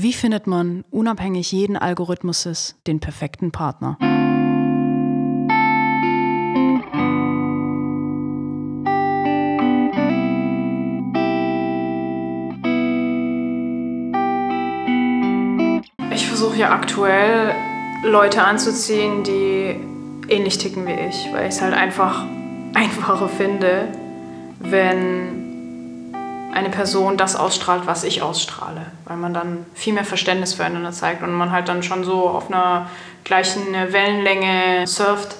Wie findet man unabhängig jeden Algorithmuses den perfekten Partner? Ich versuche ja aktuell Leute anzuziehen, die ähnlich ticken wie ich, weil ich es halt einfach einfacher finde, wenn eine Person das ausstrahlt, was ich ausstrahle, weil man dann viel mehr Verständnis füreinander zeigt und man halt dann schon so auf einer gleichen Wellenlänge surft.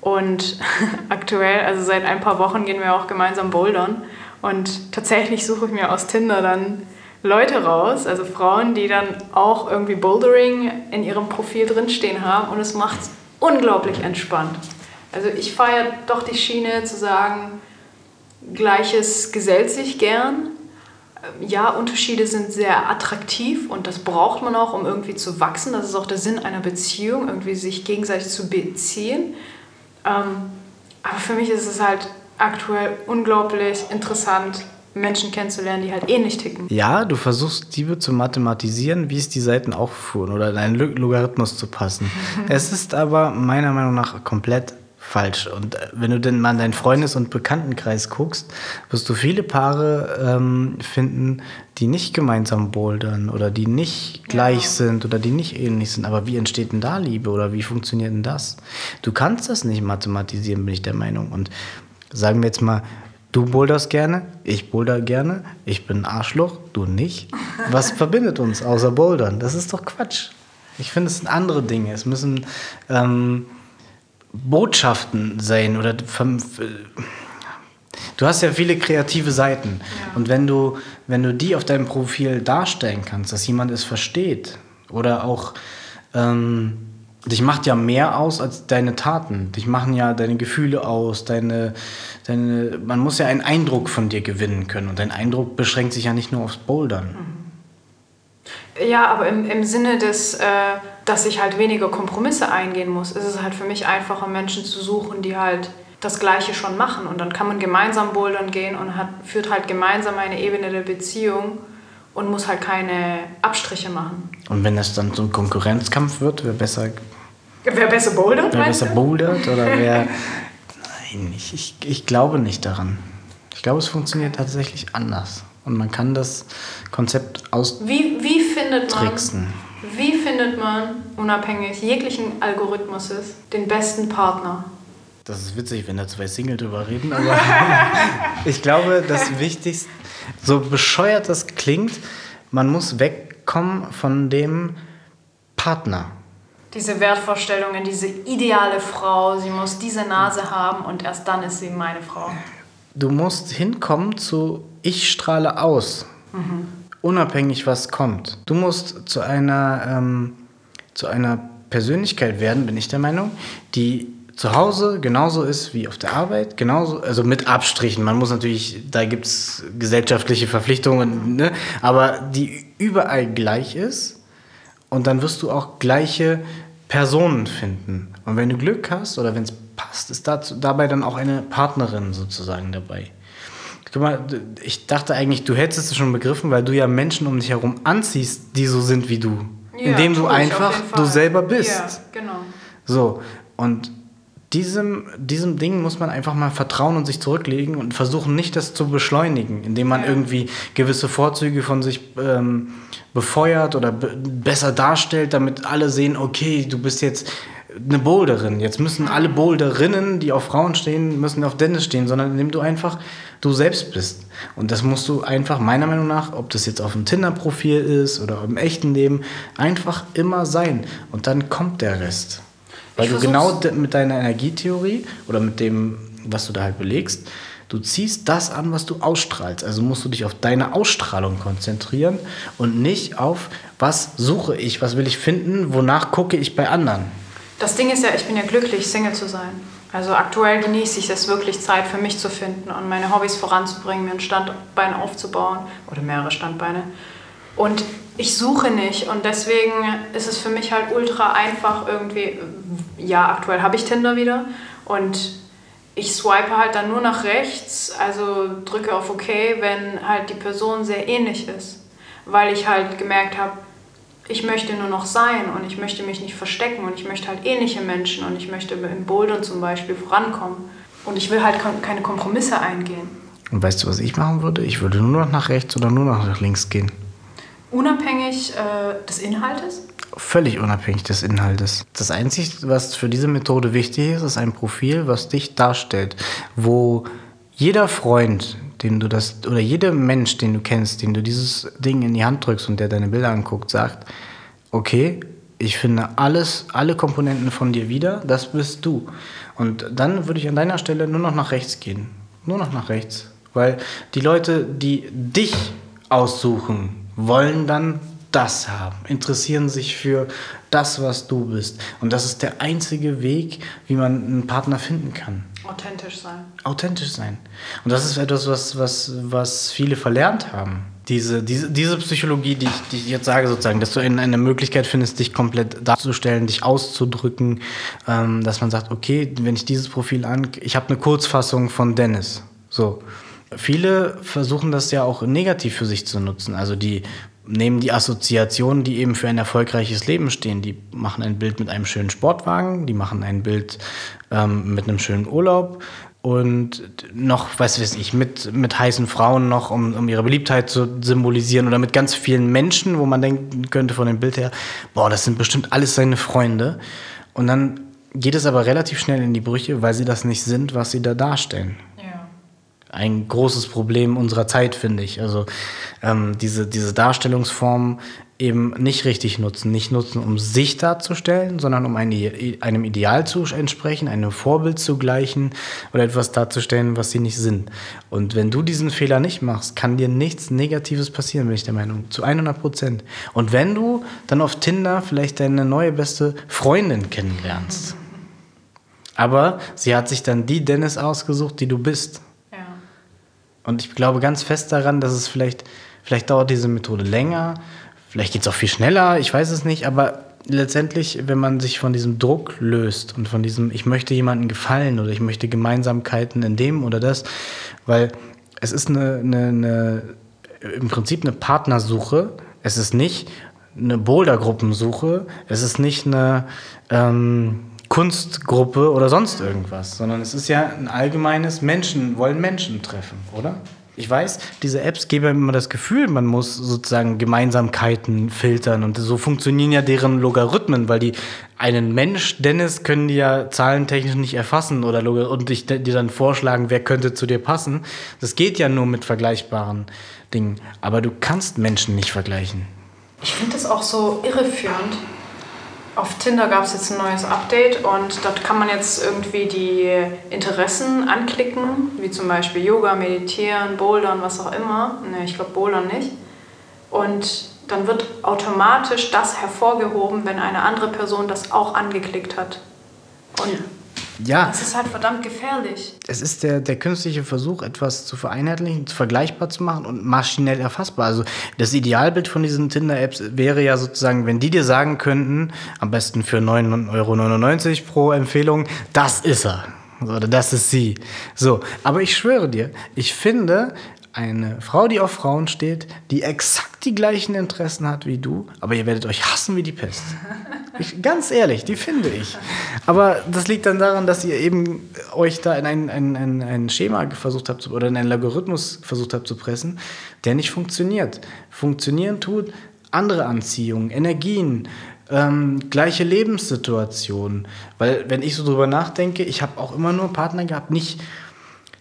Und aktuell, also seit ein paar Wochen gehen wir auch gemeinsam bouldern und tatsächlich suche ich mir aus Tinder dann Leute raus, also Frauen, die dann auch irgendwie Bouldering in ihrem Profil drinstehen haben und es macht unglaublich entspannt. Also ich feiere doch die Schiene zu sagen, Gleiches gesellt sich gern. Ja, Unterschiede sind sehr attraktiv und das braucht man auch, um irgendwie zu wachsen. Das ist auch der Sinn einer Beziehung, irgendwie sich gegenseitig zu beziehen. Ähm, aber für mich ist es halt aktuell unglaublich interessant, Menschen kennenzulernen, die halt ähnlich ticken. Ja, du versuchst Liebe zu mathematisieren, wie es die Seiten auch fuhren oder in einen Logarithmus zu passen. es ist aber meiner Meinung nach komplett falsch. Und äh, wenn du denn mal in deinen Freundes- und Bekanntenkreis guckst, wirst du viele Paare ähm, finden, die nicht gemeinsam bouldern oder die nicht gleich ja. sind oder die nicht ähnlich sind. Aber wie entsteht denn da Liebe oder wie funktioniert denn das? Du kannst das nicht mathematisieren, bin ich der Meinung. Und sagen wir jetzt mal, Du boulderst gerne, ich boulder gerne, ich bin ein Arschloch, du nicht. Was verbindet uns außer Bouldern? Das ist doch Quatsch. Ich finde, es sind andere Dinge. Es müssen ähm, Botschaften sein oder du hast ja viele kreative Seiten ja. und wenn du wenn du die auf deinem Profil darstellen kannst, dass jemand es versteht oder auch ähm, dich macht ja mehr aus als deine Taten. Dich machen ja deine Gefühle aus, deine, deine, man muss ja einen Eindruck von dir gewinnen können. Und dein Eindruck beschränkt sich ja nicht nur aufs Bouldern. Ja, aber im, im Sinne des, äh, dass ich halt weniger Kompromisse eingehen muss, ist es halt für mich einfacher, Menschen zu suchen, die halt das Gleiche schon machen. Und dann kann man gemeinsam bouldern gehen und hat, führt halt gemeinsam eine Ebene der Beziehung und muss halt keine Abstriche machen. Und wenn das dann so ein Konkurrenzkampf wird, wer besser Wer besser bouldert? Wer besser bouldert oder wer. Nein, ich, ich, ich glaube nicht daran. Ich glaube, es funktioniert tatsächlich anders. Und man kann das Konzept aus. Wie, wie findet man. Tricksen. Wie findet man, unabhängig jeglichen Algorithmuses, den besten Partner? Das ist witzig, wenn da zwei Single drüber reden, aber ich glaube, das Wichtigste, so bescheuert das klingt, man muss wegkommen von dem Partner diese Wertvorstellungen, diese ideale Frau, sie muss diese Nase haben und erst dann ist sie meine Frau. Du musst hinkommen zu ich strahle aus, mhm. unabhängig was kommt. Du musst zu einer, ähm, zu einer Persönlichkeit werden, bin ich der Meinung, die zu Hause genauso ist wie auf der Arbeit, genauso, also mit Abstrichen. Man muss natürlich, da gibt es gesellschaftliche Verpflichtungen, ne? aber die überall gleich ist. Und dann wirst du auch gleiche Personen finden. Und wenn du Glück hast oder wenn es passt, ist dazu, dabei dann auch eine Partnerin sozusagen dabei. Guck mal, ich dachte eigentlich, du hättest es schon begriffen, weil du ja Menschen um dich herum anziehst, die so sind wie du. Ja, indem du einfach du selber bist. Ja, genau. So, und diesem, diesem Ding muss man einfach mal vertrauen und sich zurücklegen und versuchen nicht das zu beschleunigen, indem man ja. irgendwie gewisse Vorzüge von sich ähm, befeuert oder be besser darstellt, damit alle sehen, okay, du bist jetzt eine Boulderin. Jetzt müssen alle Boulderinnen, die auf Frauen stehen, müssen auf Dennis stehen, sondern indem du einfach du selbst bist. Und das musst du einfach, meiner Meinung nach, ob das jetzt auf dem Tinder-Profil ist oder im echten Leben, einfach immer sein. Und dann kommt der Rest. Weil ich du genau mit deiner Energietheorie oder mit dem, was du da halt belegst, du ziehst das an, was du ausstrahlst. Also musst du dich auf deine Ausstrahlung konzentrieren und nicht auf, was suche ich, was will ich finden, wonach gucke ich bei anderen. Das Ding ist ja, ich bin ja glücklich, Single zu sein. Also aktuell genieße ich es wirklich, Zeit für mich zu finden und meine Hobbys voranzubringen, mir ein Standbein aufzubauen oder mehrere Standbeine. Und ich suche nicht und deswegen ist es für mich halt ultra einfach irgendwie, ja, aktuell habe ich Tinder wieder und ich swipe halt dann nur nach rechts, also drücke auf OK, wenn halt die Person sehr ähnlich ist. Weil ich halt gemerkt habe, ich möchte nur noch sein und ich möchte mich nicht verstecken und ich möchte halt ähnliche Menschen und ich möchte im Bouldern zum Beispiel vorankommen. Und ich will halt keine Kompromisse eingehen. Und weißt du, was ich machen würde? Ich würde nur noch nach rechts oder nur noch nach links gehen. Unabhängig äh, des Inhaltes? Völlig unabhängig des Inhaltes. Das Einzige, was für diese Methode wichtig ist, ist ein Profil, was dich darstellt, wo jeder Freund, den du das, oder jeder Mensch, den du kennst, den du dieses Ding in die Hand drückst und der deine Bilder anguckt, sagt, okay, ich finde alles, alle Komponenten von dir wieder, das bist du. Und dann würde ich an deiner Stelle nur noch nach rechts gehen. Nur noch nach rechts. Weil die Leute, die dich aussuchen, wollen dann das haben, interessieren sich für das, was du bist. Und das ist der einzige Weg, wie man einen Partner finden kann. Authentisch sein. Authentisch sein. Und das ist etwas, was, was, was viele verlernt haben. Diese, diese, diese Psychologie, die ich, die ich jetzt sage, sozusagen, dass du in eine Möglichkeit findest, dich komplett darzustellen, dich auszudrücken, ähm, dass man sagt, okay, wenn ich dieses Profil an, ich habe eine Kurzfassung von Dennis. So. Viele versuchen das ja auch negativ für sich zu nutzen. Also die nehmen die Assoziationen, die eben für ein erfolgreiches Leben stehen. Die machen ein Bild mit einem schönen Sportwagen, die machen ein Bild ähm, mit einem schönen Urlaub und noch, weiß weiß ich, mit, mit heißen Frauen noch, um, um ihre Beliebtheit zu symbolisieren oder mit ganz vielen Menschen, wo man denken könnte von dem Bild her, boah, das sind bestimmt alles seine Freunde. Und dann geht es aber relativ schnell in die Brüche, weil sie das nicht sind, was sie da darstellen ein großes Problem unserer Zeit, finde ich. Also ähm, diese, diese Darstellungsform eben nicht richtig nutzen. Nicht nutzen, um sich darzustellen, sondern um eine, einem Ideal zu entsprechen, einem Vorbild zu gleichen oder etwas darzustellen, was sie nicht sind. Und wenn du diesen Fehler nicht machst, kann dir nichts Negatives passieren, bin ich der Meinung. Zu 100 Prozent. Und wenn du dann auf Tinder vielleicht deine neue beste Freundin kennenlernst, aber sie hat sich dann die Dennis ausgesucht, die du bist. Und ich glaube ganz fest daran, dass es vielleicht, vielleicht dauert diese Methode länger, vielleicht geht es auch viel schneller, ich weiß es nicht, aber letztendlich, wenn man sich von diesem Druck löst und von diesem, ich möchte jemandem gefallen oder ich möchte Gemeinsamkeiten in dem oder das, weil es ist eine, eine, eine im Prinzip eine Partnersuche, es ist nicht eine Bouldergruppensuche, es ist nicht eine ähm, Kunstgruppe oder sonst irgendwas, sondern es ist ja ein allgemeines Menschen, wollen Menschen treffen, oder? Ich weiß, diese Apps geben immer das Gefühl, man muss sozusagen Gemeinsamkeiten filtern und so funktionieren ja deren Logarithmen, weil die einen Mensch, Dennis, können die ja zahlentechnisch nicht erfassen oder und dich, dir dann vorschlagen, wer könnte zu dir passen. Das geht ja nur mit vergleichbaren Dingen, aber du kannst Menschen nicht vergleichen. Ich finde das auch so irreführend, auf Tinder gab es jetzt ein neues Update und dort kann man jetzt irgendwie die Interessen anklicken, wie zum Beispiel Yoga, Meditieren, Bouldern, was auch immer. Ne, ich glaube Bouldern nicht. Und dann wird automatisch das hervorgehoben, wenn eine andere Person das auch angeklickt hat. Und ja. Das ist halt verdammt gefährlich. Es ist der, der künstliche Versuch, etwas zu vereinheitlichen, vergleichbar zu machen und maschinell erfassbar. Also das Idealbild von diesen Tinder-Apps wäre ja sozusagen, wenn die dir sagen könnten, am besten für 9,99 Euro pro Empfehlung, das ist er. Oder das ist sie. So, aber ich schwöre dir, ich finde, eine Frau, die auf Frauen steht, die exakt die gleichen Interessen hat wie du, aber ihr werdet euch hassen wie die Pest. Ich, ganz ehrlich, die finde ich. Aber das liegt dann daran, dass ihr eben euch da in ein, ein, ein, ein Schema versucht habt zu, oder in einen Logarithmus versucht habt zu pressen, der nicht funktioniert. Funktionieren tut andere Anziehungen, Energien, ähm, gleiche Lebenssituationen. Weil wenn ich so drüber nachdenke, ich habe auch immer nur Partner gehabt, nicht,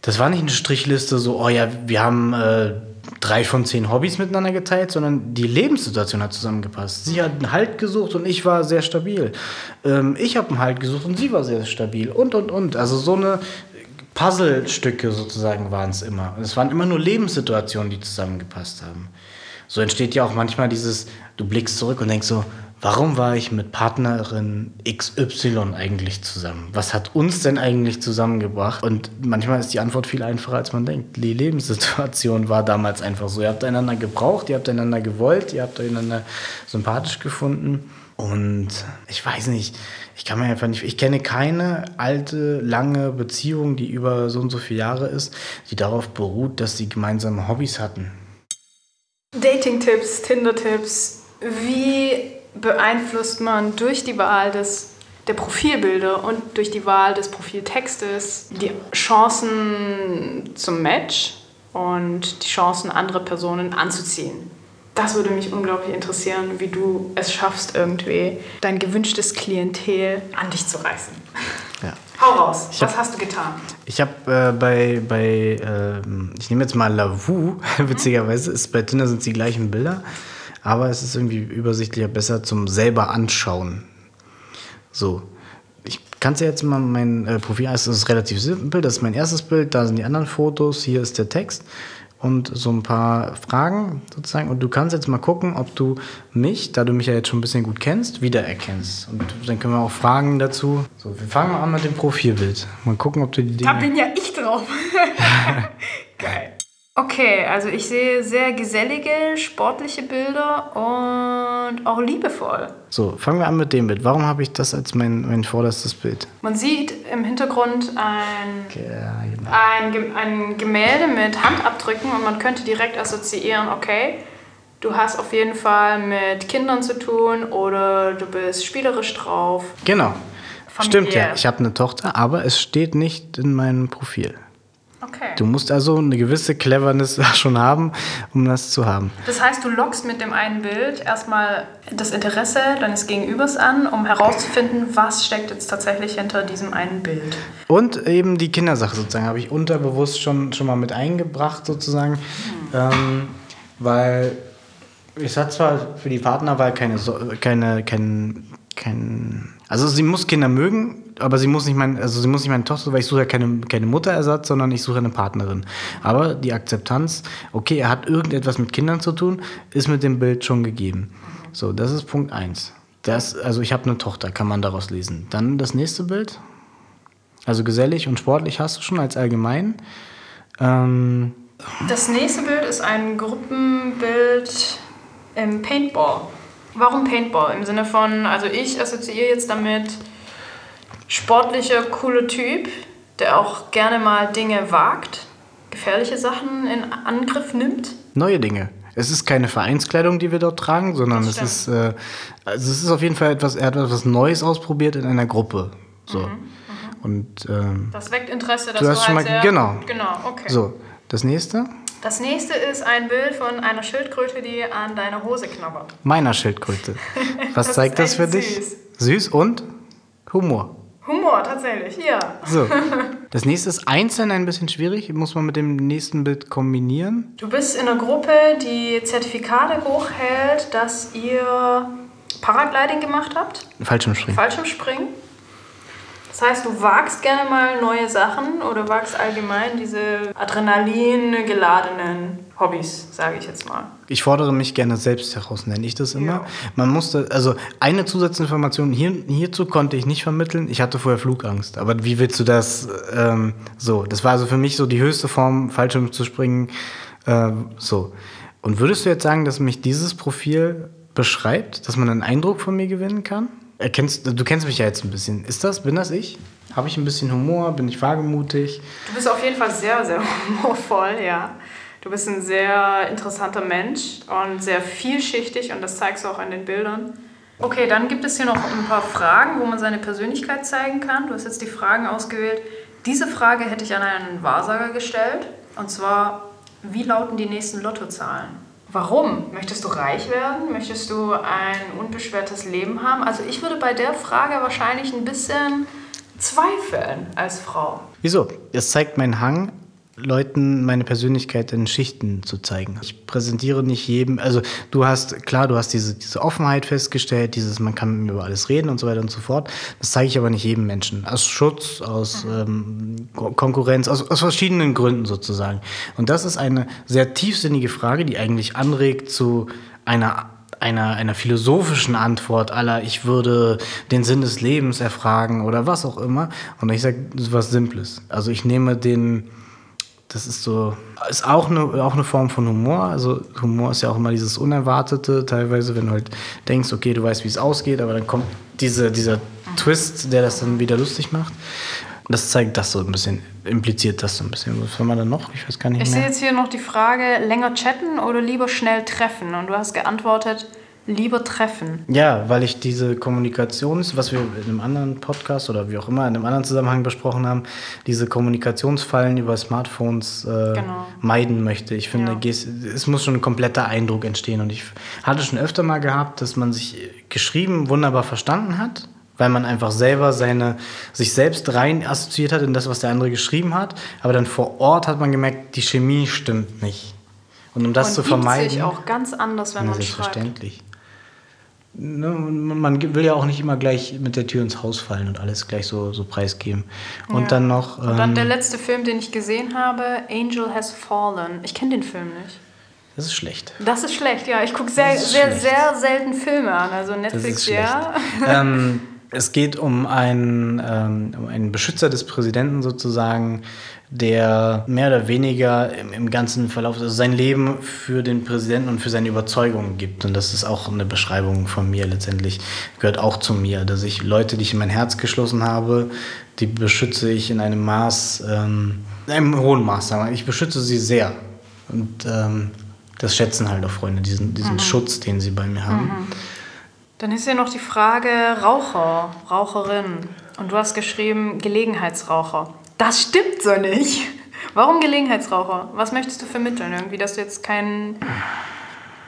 das war nicht eine Strichliste so, oh ja, wir haben... Äh, drei von zehn Hobbys miteinander geteilt, sondern die Lebenssituation hat zusammengepasst. Sie hat einen Halt gesucht und ich war sehr stabil. Ähm, ich habe einen Halt gesucht und sie war sehr stabil und, und, und. Also so eine Puzzlestücke sozusagen waren es immer. Es waren immer nur Lebenssituationen, die zusammengepasst haben. So entsteht ja auch manchmal dieses, du blickst zurück und denkst so, warum war ich mit Partnerin XY eigentlich zusammen? Was hat uns denn eigentlich zusammengebracht? Und manchmal ist die Antwort viel einfacher, als man denkt. Die Lebenssituation war damals einfach so. Ihr habt einander gebraucht, ihr habt einander gewollt, ihr habt einander sympathisch gefunden. Und ich weiß nicht, ich kann mir einfach nicht, ich kenne keine alte, lange Beziehung, die über so und so viele Jahre ist, die darauf beruht, dass sie gemeinsame Hobbys hatten. Dating-Tipps, Tinder-Tipps, Wie beeinflusst man durch die Wahl des, der Profilbilder und durch die Wahl des Profiltextes die Chancen zum Match und die Chancen, andere Personen anzuziehen? Das würde mich unglaublich interessieren, wie du es schaffst, irgendwie dein gewünschtes Klientel an dich zu reißen. Ja. Hau raus, Ich was hab- hast du getan? Ich habe äh, bei, bei ähm, ich nehme jetzt mal Lavu, witzigerweise, ist bei Tinder sind es die gleichen Bilder, aber es ist irgendwie übersichtlicher, besser zum selber anschauen. So, ich kann es ja jetzt mal mein äh, Profil, es ist relativ simpel, das ist mein erstes Bild, da sind die anderen Fotos, hier ist der Text und so ein paar Fragen sozusagen und du kannst jetzt mal gucken, ob du mich, da du mich ja jetzt schon ein bisschen gut kennst, wiedererkennst. Und dann können wir auch Fragen dazu. So, wir fangen mal an mit dem Profilbild. Mal gucken, ob du die Dinge... Da bin ja ich drauf. Geil. Okay, also ich sehe sehr gesellige, sportliche Bilder und auch liebevoll. So, fangen wir an mit dem Bild. Warum habe ich das als mein, mein vorderstes Bild? Man sieht im Hintergrund ein, Ja, genau. ein, ein Gemälde mit Handabdrücken und man könnte direkt assoziieren, okay, du hast auf jeden Fall mit Kindern zu tun oder du bist spielerisch drauf. Genau. Familiär. Stimmt ja, ich habe eine Tochter, aber es steht nicht in meinem Profil. Okay. Du musst also eine gewisse Cleverness schon haben, um das zu haben. Das heißt, du lockst mit dem einen Bild erstmal das Interesse deines Gegenübers an, um herauszufinden, was steckt jetzt tatsächlich hinter diesem einen Bild. Und eben die Kindersache sozusagen habe ich unterbewusst schon, schon mal mit eingebracht sozusagen, ähm, weil es hat zwar für die Partnerwahl keine, keine, kein, kein, also sie muss Kinder mögen, aber sie muss nicht mein, also sie muss nicht meine Tochter, weil ich suche ja keine, keine Mutterersatz, sondern ich suche eine Partnerin. Aber die Akzeptanz, okay, er hat irgendetwas mit Kindern zu tun, ist mit dem Bild schon gegeben. So, das ist Punkt eins. Das, also ich habe eine Tochter, kann man daraus lesen. Dann das nächste Bild. Also gesellig und sportlich hast du schon als allgemein. Ähm, Das nächste Bild ist ein Gruppenbild im Paintball. Warum Paintball? Im Sinne von, also ich assoziiere jetzt damit sportlicher, cooler Typ, der auch gerne mal Dinge wagt, gefährliche Sachen in Angriff nimmt. neue Dinge. Es ist keine Vereinskleidung, die wir dort tragen, sondern Das es ist, äh, also es ist auf jeden Fall etwas, er hat etwas Neues ausprobiert in einer Gruppe. So. Mhm, Und ähm, Das weckt Interesse, dass Du hast schon halt mal- sehr, genau. Genau, okay. so, das nächste, Das nächste ist ein Bild von einer Schildkröte, die an deiner Hose knabbert. meiner Schildkröte. Was Das zeigt das für echt dich? süß. Süß und Humor. Humor, tatsächlich, ja. So. Das nächste ist einzeln ein bisschen schwierig, muss man mit dem nächsten Bild kombinieren. Du bist in einer Gruppe, die Zertifikate hochhält, dass ihr Paragliding gemacht habt, Fallschirmspringen. Fallschirmspringen. Das heißt, du wagst gerne mal neue Sachen oder wagst allgemein diese Adrenalin geladenen Hobbys, sage ich jetzt mal. Ich fordere mich gerne selbst heraus, nenne ich das immer. Ja. Man musste, also eine Zusatzinformation hier, hierzu konnte ich nicht vermitteln. Ich hatte vorher Flugangst. Aber wie willst du das ähm, so? Das war also für mich so die höchste Form, Fallschirm zu springen. Äh, so. Und würdest du jetzt sagen, dass mich dieses Profil beschreibt, dass man einen Eindruck von mir gewinnen kann? Erkennst, du kennst mich ja jetzt ein bisschen. Ist das, bin das ich? Habe ich ein bisschen Humor? Bin ich wagemutig? Du bist auf jeden Fall sehr, sehr humorvoll, ja. Du bist ein sehr interessanter Mensch und sehr vielschichtig und das zeigst du auch in den Bildern. Okay, dann gibt es hier noch ein paar Fragen, wo man seine Persönlichkeit zeigen kann. Du hast jetzt die Fragen ausgewählt. Diese Frage hätte ich an einen Wahrsager gestellt. Und zwar, wie lauten die nächsten Lottozahlen? Warum? Möchtest du reich werden? Möchtest du ein unbeschwertes Leben haben? Also ich würde bei der Frage wahrscheinlich ein bisschen zweifeln als Frau. Wieso? Es zeigt meinen Hang, Leuten meine Persönlichkeit in Schichten zu zeigen. Ich präsentiere nicht jedem, also du hast, klar, du hast diese, diese Offenheit festgestellt, dieses, man kann mit mir über alles reden und so weiter und so fort. Das zeige ich aber nicht jedem Menschen. Aus Schutz, aus ähm, Ko- Konkurrenz, aus, aus verschiedenen Gründen sozusagen. Und das ist eine sehr tiefsinnige Frage, die eigentlich anregt zu einer einer, einer philosophischen Antwort aller, ich würde den Sinn des Lebens erfragen oder was auch immer. Und ich sage was Simples. Also ich nehme den, das ist so, ist auch eine, auch eine Form von Humor. Also Humor ist ja auch immer dieses Unerwartete, teilweise, wenn du halt denkst, okay, du weißt, wie es ausgeht, aber dann kommt diese, dieser Twist, der das dann wieder lustig macht. Das zeigt das so ein bisschen, impliziert das so ein bisschen. Was haben wir dann noch? Ich weiß gar nicht Ich sehe mehr. jetzt hier noch die Frage, länger chatten oder lieber schnell treffen? Und du hast geantwortet, lieber treffen? Ja, weil ich diese Kommunikations, was wir in einem anderen Podcast oder wie auch immer in einem anderen Zusammenhang besprochen haben, diese Kommunikationsfallen über Smartphones äh, Genau. meiden möchte. Ich finde, Ja. es muss schon ein kompletter Eindruck entstehen. Und ich hatte schon öfter mal gehabt, dass man sich geschrieben wunderbar verstanden hat, weil man einfach selber seine, sich selbst rein assoziiert hat in das, was der andere geschrieben hat. Aber dann vor Ort hat man gemerkt, die Chemie stimmt nicht. Und um das Und zu vermeiden. sich auch ganz anders, wenn man schreibt. selbstverständlich. Ne, man will ja auch nicht immer gleich mit der Tür ins Haus fallen und alles gleich so, so preisgeben. Und Ja. dann noch. Und dann ähm, der letzte Film, den ich gesehen habe, Angel Has Fallen. Ich kenne den Film nicht. das ist schlecht. Das ist schlecht, ja. Ich gucke sehr, sehr, schlecht. sehr selten Filme an. Also Netflix, ja. ähm, es geht um einen, ähm, um einen Beschützer des Präsidenten sozusagen, der mehr oder weniger im, im ganzen Verlauf also sein Leben für den Präsidenten und für seine Überzeugungen gibt. Und das ist auch eine Beschreibung von mir letztendlich, gehört auch zu mir, dass ich Leute, die ich in mein Herz geschlossen habe, die beschütze ich in einem Maß, ähm, in einem hohen Maß, sagen wir. Ich beschütze sie sehr. Und ähm, das schätzen halt auch Freunde, diesen, diesen Schutz, den sie bei mir haben. Dann ist ja noch die Frage Raucher, Raucherin. Und du hast geschrieben Gelegenheitsraucher. Das stimmt so nicht. Warum Gelegenheitsraucher? Was möchtest du vermitteln? Irgendwie, dass du jetzt keinen,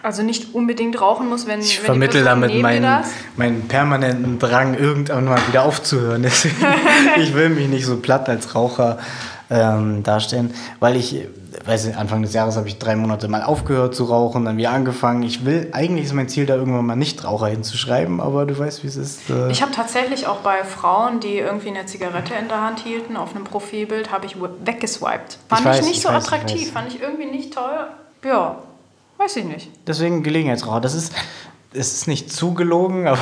also nicht unbedingt rauchen musst, wenn, Ich wenn vermittle damit meinen, meinen permanenten Drang, irgendwann mal wieder aufzuhören. Deswegen, ich will mich nicht so platt als Raucher ähm, darstellen, weil ich, weiß nicht, Anfang des Jahres habe ich drei Monate mal aufgehört zu rauchen, dann wieder angefangen. Ich will, eigentlich ist mein Ziel, da irgendwann mal Nichtraucher hinzuschreiben, aber du weißt, wie es ist. Äh, Ich habe tatsächlich auch bei Frauen, die irgendwie eine Zigarette in der Hand hielten, auf einem Profilbild, habe ich weggeswiped. Fand ich, weiß, nicht ich so weiß, ich attraktiv, weiß. fand ich irgendwie nicht toll. Ja, weiß ich nicht. deswegen Gelegenheitsraucher. Das ist, es ist nicht zugelogen, aber,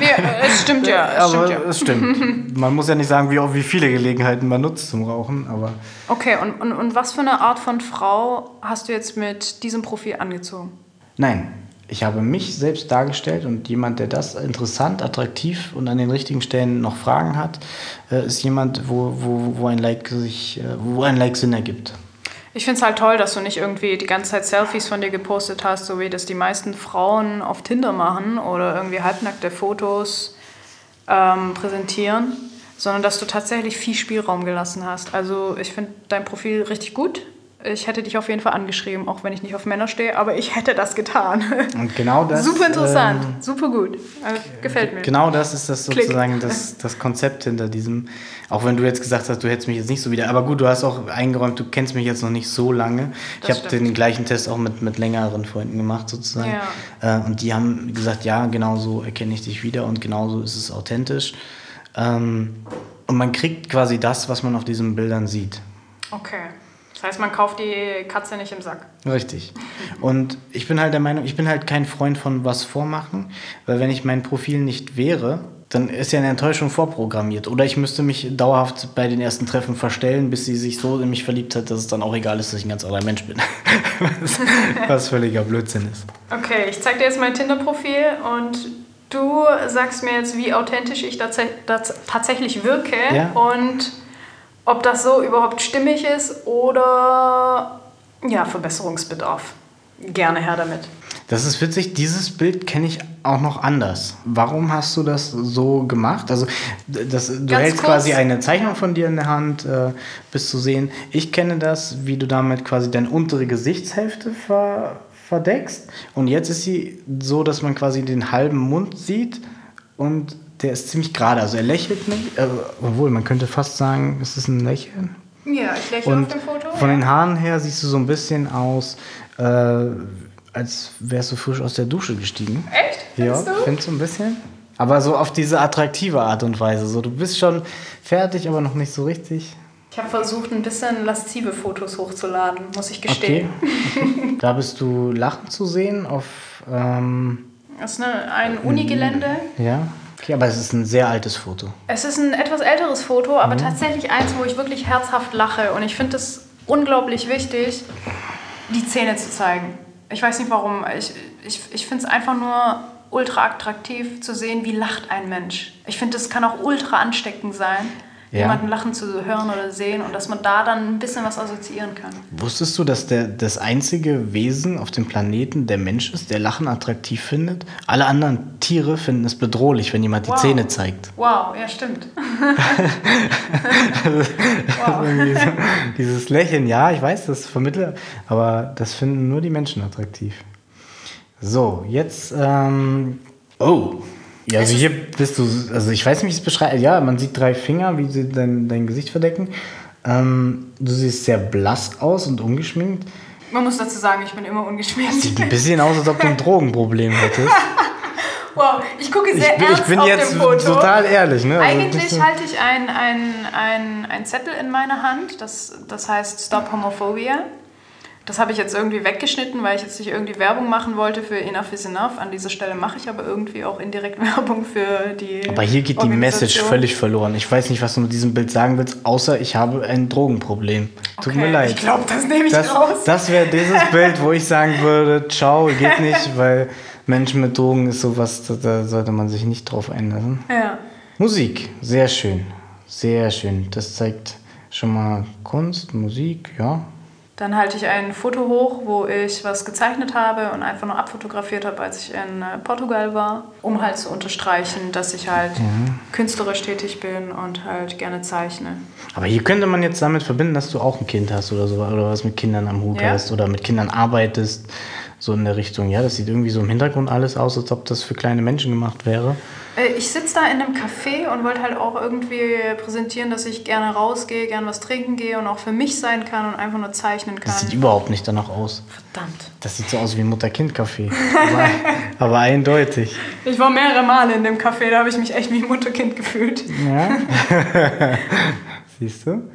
Ja, es stimmt ja, es aber stimmt ja. es stimmt. Man muss ja nicht sagen, wie, wie viele Gelegenheiten man nutzt zum Rauchen, aber Okay, und, und, und was für eine Art von Frau hast du jetzt mit diesem Profil angezogen? Nein, ich habe mich selbst dargestellt und jemand, der das interessant, attraktiv und an den richtigen Stellen noch Fragen hat, äh, ist jemand, wo, wo, wo ein Like sich, äh, wo ein Like Sinn ergibt. Ich finde es halt toll, dass du nicht irgendwie die ganze Zeit Selfies von dir gepostet hast, so wie das die meisten Frauen auf Tinder machen oder irgendwie halbnackte Fotos ähm, präsentieren, sondern dass du tatsächlich viel Spielraum gelassen hast. Also ich finde dein Profil richtig gut. Ich hätte dich auf jeden Fall angeschrieben, auch wenn ich nicht auf Männer stehe, aber ich hätte das getan. Und genau das. super interessant, ähm, super gut. Also, gefällt mir. Genau das ist das Klick. sozusagen das, das Konzept hinter diesem. Auch wenn du jetzt gesagt hast, du hättest mich jetzt nicht so wieder. Aber gut, du hast auch eingeräumt, du kennst mich jetzt noch nicht so lange. ich Das habe stimmt. den gleichen Test auch mit, mit längeren Freunden gemacht, sozusagen. Ja. Äh, und die haben gesagt, ja, genau so erkenne ich dich wieder und genauso ist es authentisch. Ähm, und man kriegt quasi das, was man auf diesen Bildern sieht. Okay. Das heißt, man kauft die Katze nicht im Sack. Richtig. Und ich bin halt der Meinung, ich bin halt kein Freund von was vormachen, weil wenn ich mein Profil nicht wäre, dann ist ja eine Enttäuschung vorprogrammiert. Oder ich müsste mich dauerhaft bei den ersten Treffen verstellen, bis sie sich so in mich verliebt hat, dass es dann auch egal ist, dass ich ein ganz anderer Mensch bin. was, was völliger Blödsinn ist. Okay, ich zeig dir jetzt mein Tinder-Profil und du sagst mir jetzt, wie authentisch ich tats tats tatsächlich wirke Ja. und ob das so überhaupt stimmig ist oder ja, Verbesserungsbedarf. Gerne her damit. Das ist witzig, dieses Bild kenne ich auch noch anders. Warum hast du das so gemacht? Also, das, du Ganz hältst kurz. quasi eine Zeichnung von dir in der Hand, äh, bis zu sehen. Ich kenne das, wie du damit quasi deine untere Gesichtshälfte ver verdeckst. Und jetzt ist sie so, dass man quasi den halben Mund sieht und der ist ziemlich gerade. Also, er lächelt nicht, äh, obwohl man könnte fast sagen, es ist ein Lächeln. Ja, ich lächle Und auf dem Foto. von den ja. Haaren her siehst du so ein bisschen aus, äh, als wärst du frisch aus der Dusche gestiegen. Echt? Ja, du? findest du ein bisschen? Aber so auf diese attraktive Art und Weise. So, du bist schon fertig, aber noch nicht so richtig. Ich habe versucht, ein bisschen laszive Fotos hochzuladen, muss ich gestehen. Okay. okay. Da bist du lachend zu sehen auf. Ähm, Das ist eine, ein Unigelände. ja. Okay, aber es ist ein sehr altes Foto. Es ist ein etwas älteres Foto, aber tatsächlich eins, wo ich wirklich herzhaft lache. Und ich finde es unglaublich wichtig, die Zähne zu zeigen. Ich weiß nicht warum. Ich, ich, ich finde es einfach nur ultra attraktiv zu sehen, wie lacht ein Mensch. Ich finde, das kann auch ultra ansteckend sein. Ja. jemanden lachen zu hören oder sehen und dass man da dann ein bisschen was assoziieren kann. Wusstest du, dass der, das einzige Wesen auf dem Planeten der Mensch ist, der Lachen attraktiv findet? Alle anderen Tiere finden es bedrohlich, wenn jemand die Wow. Zähne zeigt. Wow, ja stimmt. wow. So, dieses Lächeln, ja, ich weiß, das vermittle, aber das finden nur die Menschen attraktiv. So, jetzt, ähm, oh. Ja, also hier bist du, also ich weiß nicht, wie ich es beschreibe. Ja, man sieht drei Finger, wie sie dein, dein Gesicht verdecken. Ähm, du siehst sehr blass aus und ungeschminkt. Man muss dazu sagen, ich bin immer ungeschminkt. Sieht ein bisschen aus, als ob du ein Drogenproblem hättest. Wow, ich gucke Ich sehr ich ernst bin auf jetzt dem Foto. total ehrlich, ne? Also Eigentlich halte ich ein, ein, ein, ein Zettel in meiner Hand, das, das heißt Stop Homophobia. Das habe ich jetzt irgendwie weggeschnitten, weil ich jetzt nicht irgendwie Werbung machen wollte für Enough is Enough. An dieser Stelle mache ich aber irgendwie auch indirekt Werbung für die. Aber hier geht die Message völlig verloren. Ich weiß nicht, was du mit diesem Bild sagen willst, außer ich habe ein Drogenproblem. Tut Okay, mir leid. Ich glaube, das nehme ich das raus. das wäre dieses Bild, wo ich sagen würde, ciao, geht nicht, weil Menschen mit Drogen ist sowas, da, da sollte man sich nicht drauf einlassen. ja. Musik, sehr schön. Sehr schön. Das zeigt schon mal Kunst, Musik, ja. Dann halte ich ein Foto hoch, wo ich was gezeichnet habe und einfach nur abfotografiert habe, als ich in äh, Portugal war, um halt zu unterstreichen, dass ich halt künstlerisch tätig bin und halt gerne zeichne. Aber hier könnte man jetzt damit verbinden, dass du auch ein Kind hast oder so, oder was mit Kindern am Hut Ja. hast oder mit Kindern arbeitest. So in der Richtung. Ja, das sieht irgendwie so im Hintergrund alles aus, als ob das für kleine Menschen gemacht wäre. Äh, Ich sitze da in einem Café und wollte halt auch irgendwie präsentieren, dass ich gerne rausgehe, gerne was trinken gehe und auch für mich sein kann und einfach nur zeichnen kann. Das sieht überhaupt nicht danach aus. Verdammt. Das sieht so aus wie ein Mutter-Kind-Café. aber, aber eindeutig. Ich war mehrere Male in dem Café, da habe ich mich echt wie ein Mutterkind gefühlt. Ja. Siehst du?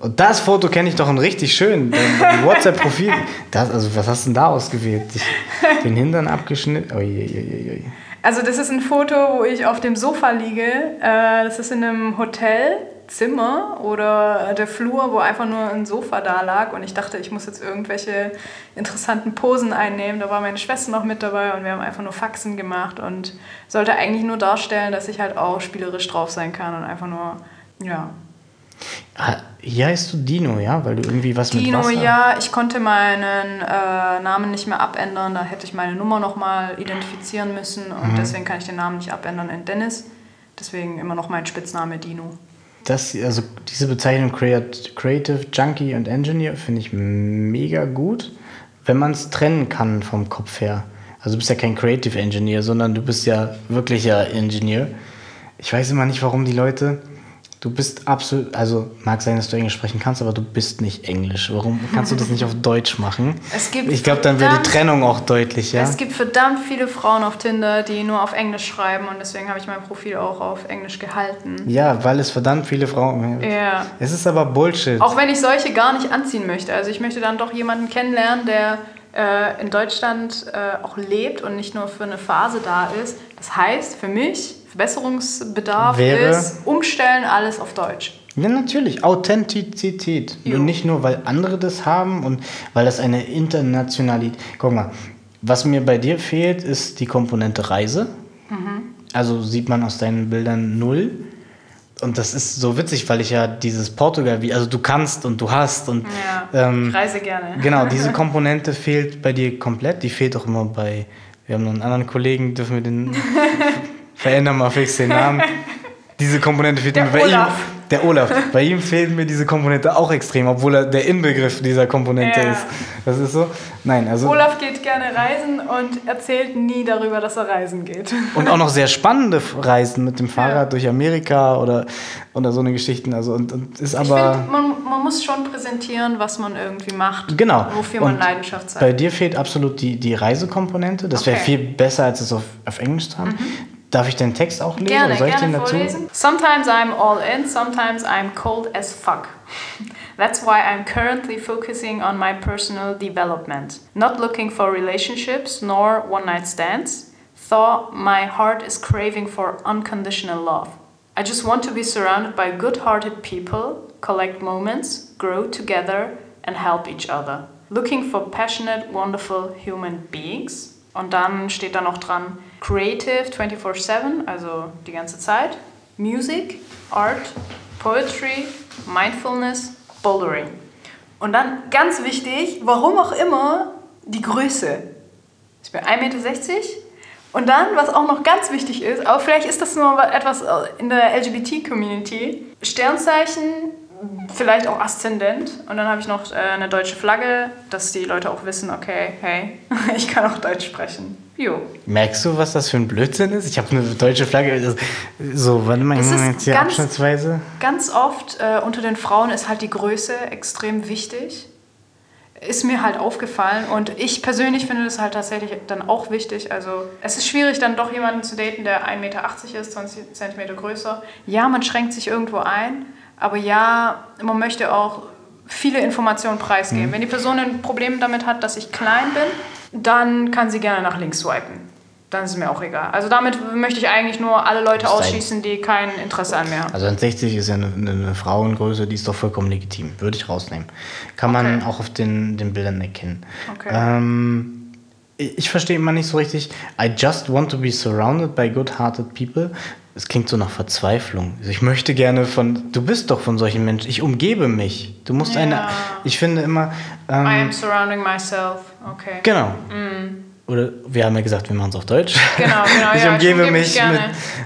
Und das Foto kenne ich doch ein richtig schön. Dein, WhatsApp-Profil. Das, also, was hast du denn da ausgewählt? Den Hintern abgeschnitten? Uiuiuiui. Also das ist ein Foto, wo ich auf dem Sofa liege. Äh, Das ist in einem Hotelzimmer oder der Flur, wo einfach nur ein Sofa da lag. Und ich dachte, ich muss jetzt irgendwelche interessanten Posen einnehmen. Da war meine Schwester noch mit dabei und wir haben einfach nur Faxen gemacht und sollte eigentlich nur darstellen, dass ich halt auch spielerisch drauf sein kann und einfach nur, ja. Ah, Hier heißt du Dino, ja? Weil du irgendwie was mit Dino, ja, ich konnte meinen äh, Namen nicht mehr abändern. Da hätte ich meine Nummer nochmal identifizieren müssen und deswegen kann ich den Namen nicht abändern in Dennis. Deswegen immer noch mein Spitzname Dino. Das, also diese Bezeichnung Creat- Creative Junkie und Engineer finde ich mega gut, wenn man es trennen kann vom Kopf her. Also du bist ja kein Creative Engineer, sondern du bist ja wirklicher Engineer. Ich weiß immer nicht, warum die Leute. Du bist absolut, also mag sein, dass du Englisch sprechen kannst, aber du bist nicht Englisch. Warum kannst du das nicht auf Deutsch machen? Es gibt ich glaube, dann wäre die Trennung auch deutlich, ja. Es gibt verdammt viele Frauen auf Tinder, die nur auf Englisch schreiben und deswegen habe ich mein Profil auch auf Englisch gehalten. Ja, weil es verdammt viele Frauen. Ja. Es ist aber Bullshit. Auch wenn ich solche gar nicht anziehen möchte. Also ich möchte dann doch jemanden kennenlernen, der äh, in Deutschland äh, auch lebt und nicht nur für eine Phase da ist. Das heißt für mich, Verbesserungsbedarf Wäre- ist umstellen alles auf Deutsch. Ja, natürlich. Authentizität. Jo. Und nicht nur, weil andere das haben und weil das eine Internationalität. Guck mal, was mir bei dir fehlt, ist die Komponente Reise. Also sieht man aus deinen Bildern null. Und das ist so witzig, weil ich ja dieses Portugal, wie also du kannst und du hast und Ja, ähm, ich reise gerne. Genau, diese Komponente fehlt bei dir komplett. Die fehlt auch immer bei. Wir haben noch einen anderen Kollegen, dürfen wir den. verändern mal fix den Namen. Diese Komponente fehlt Der mir bei Olaf. ihm. Der Olaf. Bei ihm fehlt mir diese Komponente auch extrem, obwohl er der Inbegriff dieser Komponente Ja. ist. Das ist so. Nein, also. Olaf geht gerne reisen und erzählt nie darüber, dass er reisen geht. Und auch noch sehr spannende Reisen mit dem Fahrrad durch Amerika oder, oder so eine Geschichten. Also und, und ist Ich aber. finde, man, man muss schon präsentieren, was man irgendwie macht. Genau. Wofür man Und Leidenschaft zeigt. Bei dir fehlt absolut die, die Reisekomponente. Das wäre Okay. viel besser, als es auf, auf Englisch zu haben. Darf ich den Text auch lesen? Gerne, soll ich gerne den dazu? vorlesen. Sometimes I'm all in, sometimes I'm cold as fuck. That's why I'm currently focusing on my personal development. Not looking for relationships nor one night stands. Though my heart is craving for unconditional love. I just want to be surrounded by good hearted people, collect moments, grow together, and help each other. Looking for passionate, wonderful human beings. Und dann steht da noch dran Creative 24-7, also die ganze Zeit. Music, Art, Poetry, Mindfulness, Bouldering. Und dann ganz wichtig, warum auch immer, die Größe. Ich bin 1,60 Meter. Und dann, was auch noch ganz wichtig ist, aber vielleicht ist das nur etwas in der LGBT-Community, Sternzeichen, vielleicht auch Aszendent. Und dann habe ich noch äh, eine deutsche Flagge, dass die Leute auch wissen, okay, hey, ich kann auch Deutsch sprechen. Jo. Merkst du, was das für ein Blödsinn ist? Ich habe eine deutsche Flagge. So, warte mal, ich jetzt hier ganz- abschnittsweise. Ganz oft äh, unter den Frauen ist halt die Größe extrem wichtig. Ist mir halt aufgefallen und ich persönlich finde das halt tatsächlich dann auch wichtig. Also es ist schwierig, dann doch jemanden zu daten, der 1,80 Meter ist, 20 Zentimeter größer. Ja, man schränkt sich irgendwo ein, aber ja, man möchte auch viele Informationen preisgeben. Wenn die Person ein Problem damit hat, dass ich klein bin, dann kann sie gerne nach links swipen. Dann ist es mir auch egal. Also damit möchte ich eigentlich nur alle Leute ausschließen, die kein Interesse an mir haben. Also 1,60 ist ja eine, eine, Frauengröße, die ist doch vollkommen legitim. Würde ich rausnehmen. Kann man Okay. auch auf den, den Bildern erkennen. Okay. Ähm, ich ich verstehe immer nicht so richtig. I just want to be surrounded by good-hearted people. Es klingt so nach Verzweiflung. Also Ich möchte gerne von. Du bist doch von solchen Menschen. Ich umgebe mich. Du musst Ja. eine. Ich finde immer. I Ähm, am surrounding myself. Okay. genau. Oder wir haben ja gesagt, wir machen es auf Deutsch. Genau, genau, ich ja, ich umgebe umgebe mich mich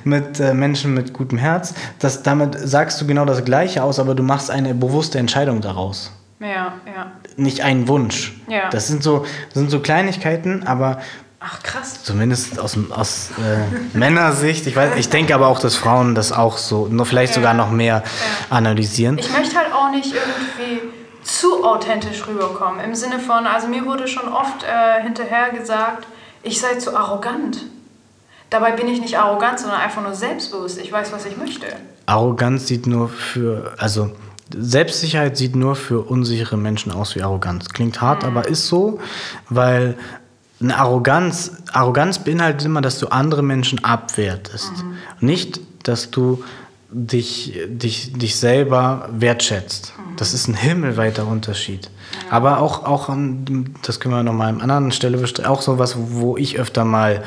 mit, mit äh, Menschen mit gutem Herz. Das, damit sagst du genau das Gleiche aus, aber du machst eine bewusste Entscheidung daraus. Ja, ja. Nicht einen Wunsch. Ja. Das sind so, sind so Kleinigkeiten, aber Ach, krass. zumindest aus, aus äh, Männersicht. Ich, weiß, ich denke aber auch, dass Frauen das auch so, nur vielleicht sogar noch mehr analysieren. Ich möchte halt auch nicht irgendwie zu authentisch rüberkommen. Im Sinne von, also mir wurde schon oft äh, hinterher gesagt, ich sei zu arrogant. Dabei bin ich nicht arrogant, sondern einfach nur selbstbewusst. Ich weiß, was ich möchte. Arroganz sieht nur für, also Selbstsicherheit sieht nur für unsichere Menschen aus wie Arroganz. Klingt hart, aber ist so, weil eine Arroganz, Arroganz beinhaltet immer, dass du andere Menschen abwertest. Nicht, dass du dich, dich, dich selber wertschätzt. Das ist ein himmelweiter Unterschied. Aber auch, auch das können wir nochmal an einer anderen Stelle besprechen, auch sowas, wo ich öfter mal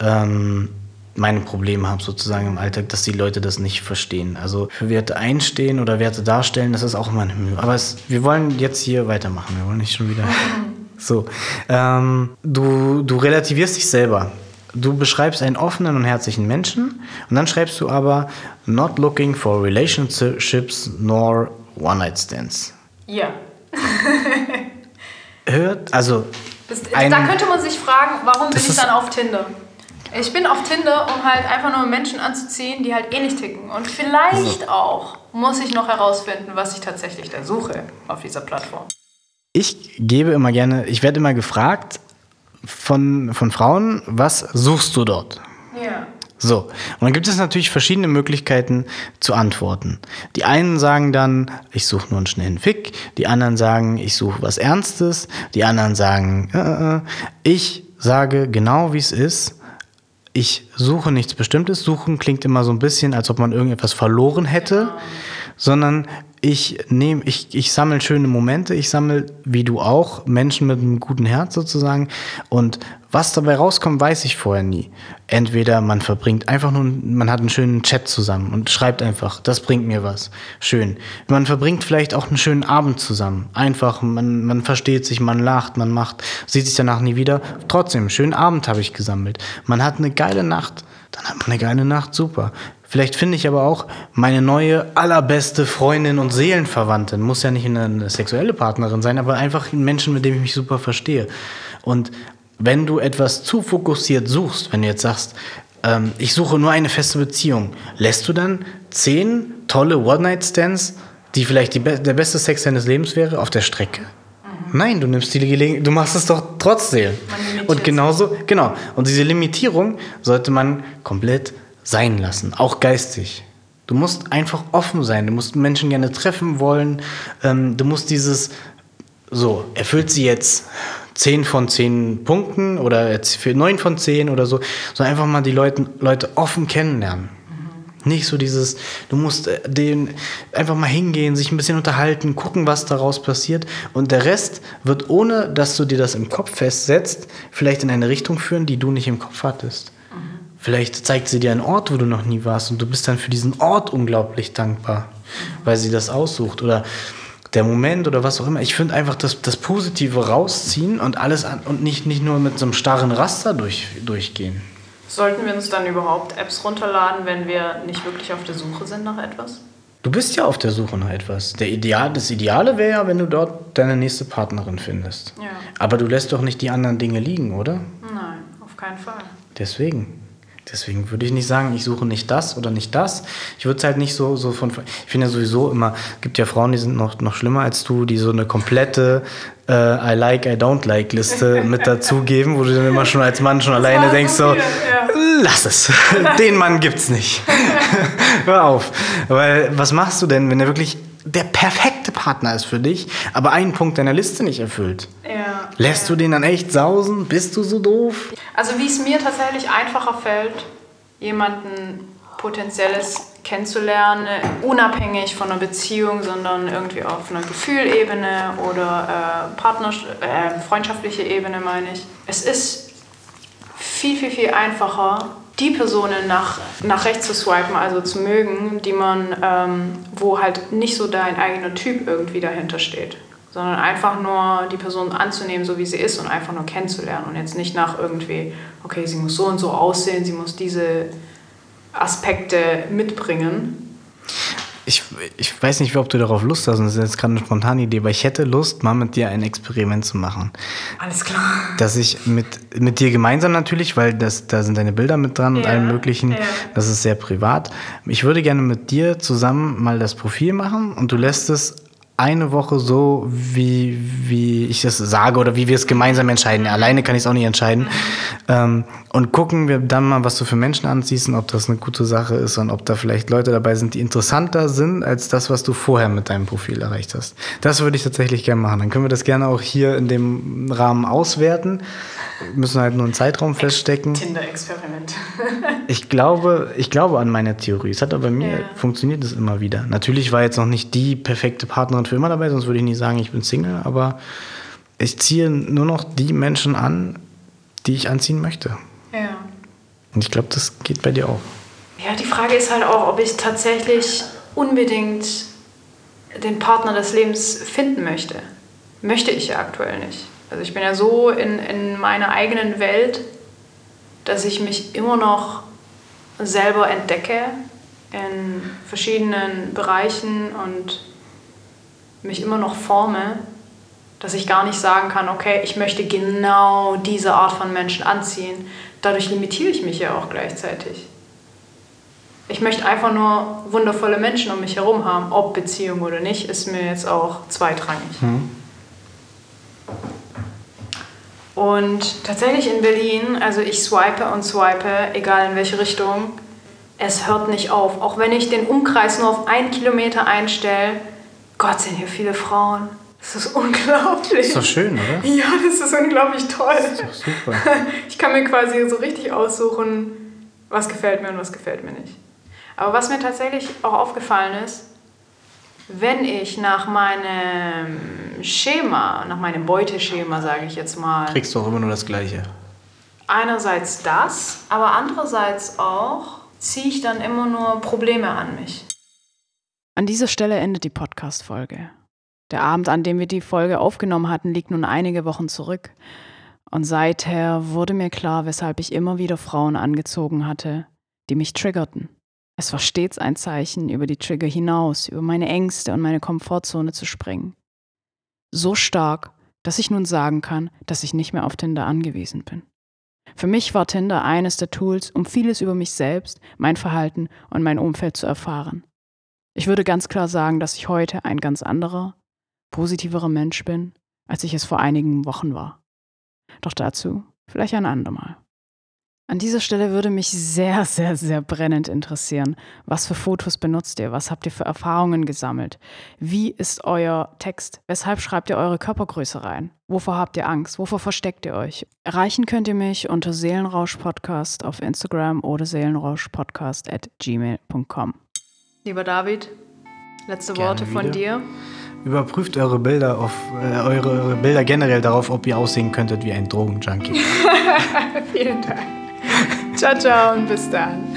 ähm, meine Probleme habe sozusagen im Alltag, dass die Leute das nicht verstehen. Also für Werte einstehen oder Werte darstellen, das ist auch immer eine Mühe. Aber es, wir wollen jetzt hier weitermachen. Wir wollen nicht schon wieder. So. Ähm, du, du relativierst dich selber. Du beschreibst einen offenen und herzlichen Menschen und dann schreibst du aber not looking for relationships nor one-night-stands. Ja. Hört, also Das, da könnte man sich fragen, warum bin ich dann auf Tinder? Ich bin auf Tinder, um halt einfach nur Menschen anzuziehen, die halt ähnlich ticken. Und vielleicht auch muss ich noch herausfinden, was ich tatsächlich da suche auf dieser Plattform. ich gebe immer gerne, ich werde immer gefragt von, von Frauen, was suchst du dort? Ja. So, und dann gibt es natürlich verschiedene Möglichkeiten zu antworten. Die einen sagen dann, ich suche nur einen schnellen Fick, die anderen sagen, ich suche was Ernstes, die anderen sagen, äh, äh. ich sage genau wie es ist. Ich suche nichts Bestimmtes. Suchen klingt immer so ein bisschen, als ob man irgendetwas verloren hätte, sondern ich nehme, ich, ich sammle schöne Momente, ich sammle, wie du auch, Menschen mit einem guten Herz sozusagen. Und was dabei rauskommt, weiß ich vorher nie. Entweder man verbringt einfach nur, man hat einen schönen Chat zusammen und schreibt einfach, das bringt mir was. Schön. Man verbringt vielleicht auch einen schönen Abend zusammen. Einfach, man, man versteht sich, man lacht, man macht, sieht sich danach nie wieder. Trotzdem, schönen Abend habe ich gesammelt. Man hat eine geile Nacht, dann hat man eine geile Nacht, super. Vielleicht finde ich aber auch meine neue allerbeste Freundin und Seelenverwandtin. Muss ja nicht eine, sexuelle Partnerin sein, aber einfach ein Menschen, mit dem ich mich super verstehe. Und wenn du etwas zu fokussiert suchst, wenn du jetzt sagst, ähm, ich suche nur eine feste Beziehung, lässt du dann zehn tolle One-Night-Stands, die vielleicht die be der beste Sex deines Lebens wäre, auf der Strecke? Nein, du nimmst die Gelegenheit, du machst es doch trotzdem. Und genauso, genau. Und diese Limitierung sollte man komplett sein lassen, auch geistig. Du musst einfach offen sein, du musst Menschen gerne treffen wollen, ähm, du musst dieses, so, erfüllt sie jetzt 10 von 10 Punkten oder jetzt für 9 von 10 oder so, so einfach mal die Leute, Leute offen kennenlernen. Nicht so dieses, du musst äh, den einfach mal hingehen, sich ein bisschen unterhalten, gucken, was daraus passiert. Und der Rest wird, ohne dass du dir das im Kopf festsetzt, vielleicht in eine Richtung führen, die du nicht im Kopf hattest. Vielleicht zeigt sie dir einen Ort, wo du noch nie warst und du bist dann für diesen Ort unglaublich dankbar. weil sie das aussucht oder der Moment oder was auch immer. Ich finde einfach das, das Positive rausziehen und alles an, und nicht, nicht nur mit so einem starren Raster durch, durchgehen. Sollten wir uns dann überhaupt Apps runterladen, wenn wir nicht wirklich auf der Suche sind nach etwas? Du bist ja auf der Suche nach etwas. Der Ideal, das Ideale wäre ja, wenn du dort deine nächste Partnerin findest. Ja. Aber du lässt doch nicht die anderen Dinge liegen, oder? Nein, auf keinen Fall. Deswegen. Deswegen würde ich nicht sagen, ich suche nicht das oder nicht das. Ich würde es halt nicht so, so von. Ich finde ja sowieso immer, gibt ja Frauen, die sind noch, noch schlimmer als du, die so eine komplette äh, I like, I don't like Liste mit dazugeben, wo du dann immer schon als Mann schon alleine war denkst, so ja. lass es. Den Mann gibt's nicht. Hör auf. Weil was machst du denn, wenn er wirklich der perfekte Partner ist für dich, aber einen Punkt deiner Liste nicht erfüllt? Ja. Lässt du den dann echt sausen? Bist du so doof? Also wie es mir tatsächlich einfacher fällt, jemanden potenzielles kennenzulernen, unabhängig von einer Beziehung, sondern irgendwie auf einer Gefühlebene oder äh, Partners äh, freundschaftliche Ebene meine ich. Es ist viel, viel, viel einfacher, die Personen nach, nach rechts zu swipen, also zu mögen, die man, ähm, wo halt nicht so dein eigener Typ irgendwie dahinter steht, sondern einfach nur die Person anzunehmen, so wie sie ist und einfach nur kennenzulernen und jetzt nicht nach irgendwie, okay, sie muss so und so aussehen, sie muss diese Aspekte mitbringen. Ich, ich weiß nicht, ob du darauf Lust hast, das ist jetzt gerade eine spontane Idee, aber ich hätte Lust, mal mit dir ein Experiment zu machen. Alles klar. Dass ich mit, mit dir gemeinsam natürlich, weil das, da sind deine Bilder mit dran und Ja, allem möglichen, ja. das ist sehr privat. Ich würde gerne mit dir zusammen mal das Profil machen und du lässt es eine Woche so, wie, wie ich es sage oder wie wir es gemeinsam entscheiden. Alleine kann ich es auch nicht entscheiden. Ähm, und gucken wir dann mal, was du für Menschen anziehst und ob das eine gute Sache ist und ob da vielleicht Leute dabei sind, die interessanter sind als das, was du vorher mit deinem Profil erreicht hast. Das würde ich tatsächlich gerne machen. Dann können wir das gerne auch hier in dem Rahmen auswerten. Wir müssen halt nur einen Zeitraum feststecken. Tinder-Experiment. Ich glaube, ich glaube an meine Theorie. Es hat aber bei mir Ja. funktioniert es immer wieder. Natürlich war jetzt noch nicht die perfekte Partnerin für immer dabei, sonst würde ich nicht sagen, ich bin Single, aber ich ziehe nur noch die Menschen an, die ich anziehen möchte. ja. Und ich glaube, das geht bei dir auch. Ja, die Frage ist halt auch, ob ich tatsächlich unbedingt den Partner des Lebens finden möchte. Möchte ich ja aktuell nicht. Also ich bin ja so in, in meiner eigenen Welt, dass ich mich immer noch selber entdecke in verschiedenen Bereichen und mich immer noch forme, dass ich gar nicht sagen kann, okay, ich möchte genau diese Art von Menschen anziehen. Dadurch limitiere ich mich ja auch gleichzeitig. Ich möchte einfach nur wundervolle Menschen um mich herum haben. Ob Beziehung oder nicht, ist mir jetzt auch zweitrangig. Und tatsächlich in Berlin, also ich swipe und swipe, egal in welche Richtung, es hört nicht auf. Auch wenn ich den Umkreis nur auf einen Kilometer einstelle, Gott, sind hier viele Frauen. Das ist unglaublich. Ist doch schön, oder? Ja, das ist unglaublich toll. Super. Ich kann mir quasi so richtig aussuchen, was gefällt mir und was gefällt mir nicht. Aber was mir tatsächlich auch aufgefallen ist, wenn ich nach meinem Schema, nach meinem Beuteschema, sage ich jetzt mal, Kriegst du auch immer nur das Gleiche. einerseits das, aber andererseits auch ziehe ich dann immer nur Probleme an mich. An dieser Stelle endet die Podcast-Folge. Der Abend, an dem wir die Folge aufgenommen hatten, liegt nun einige Wochen zurück. Und seither wurde mir klar, weshalb ich immer wieder Frauen angezogen hatte, die mich triggerten. Es war stets ein Zeichen, über die Trigger hinaus, über meine Ängste und meine Komfortzone zu springen. So stark, dass ich nun sagen kann, dass ich nicht mehr auf Tinder angewiesen bin. Für mich war Tinder eines der Tools, um vieles über mich selbst, mein Verhalten und mein Umfeld zu erfahren. Ich würde ganz klar sagen, dass ich heute ein ganz anderer, positiverer Mensch bin, als ich es vor einigen Wochen war. Doch dazu vielleicht ein andermal. An dieser Stelle würde mich sehr, sehr, sehr brennend interessieren, was für Fotos benutzt ihr, was habt ihr für Erfahrungen gesammelt, wie ist euer Text, weshalb schreibt ihr eure Körpergröße rein, wovor habt ihr Angst, wovor versteckt ihr euch. Erreichen könnt ihr mich unter Seelenrausch Podcast auf Instagram oder seelenrauschpodcast at gmail.com. Lieber David, letzte Gerne Worte von wieder. dir. Überprüft eure Bilder auf äh, eure, eure Bilder generell darauf, ob ihr aussehen könntet wie ein Drogenjunkie. Vielen Dank. Ciao, ciao und bis dann.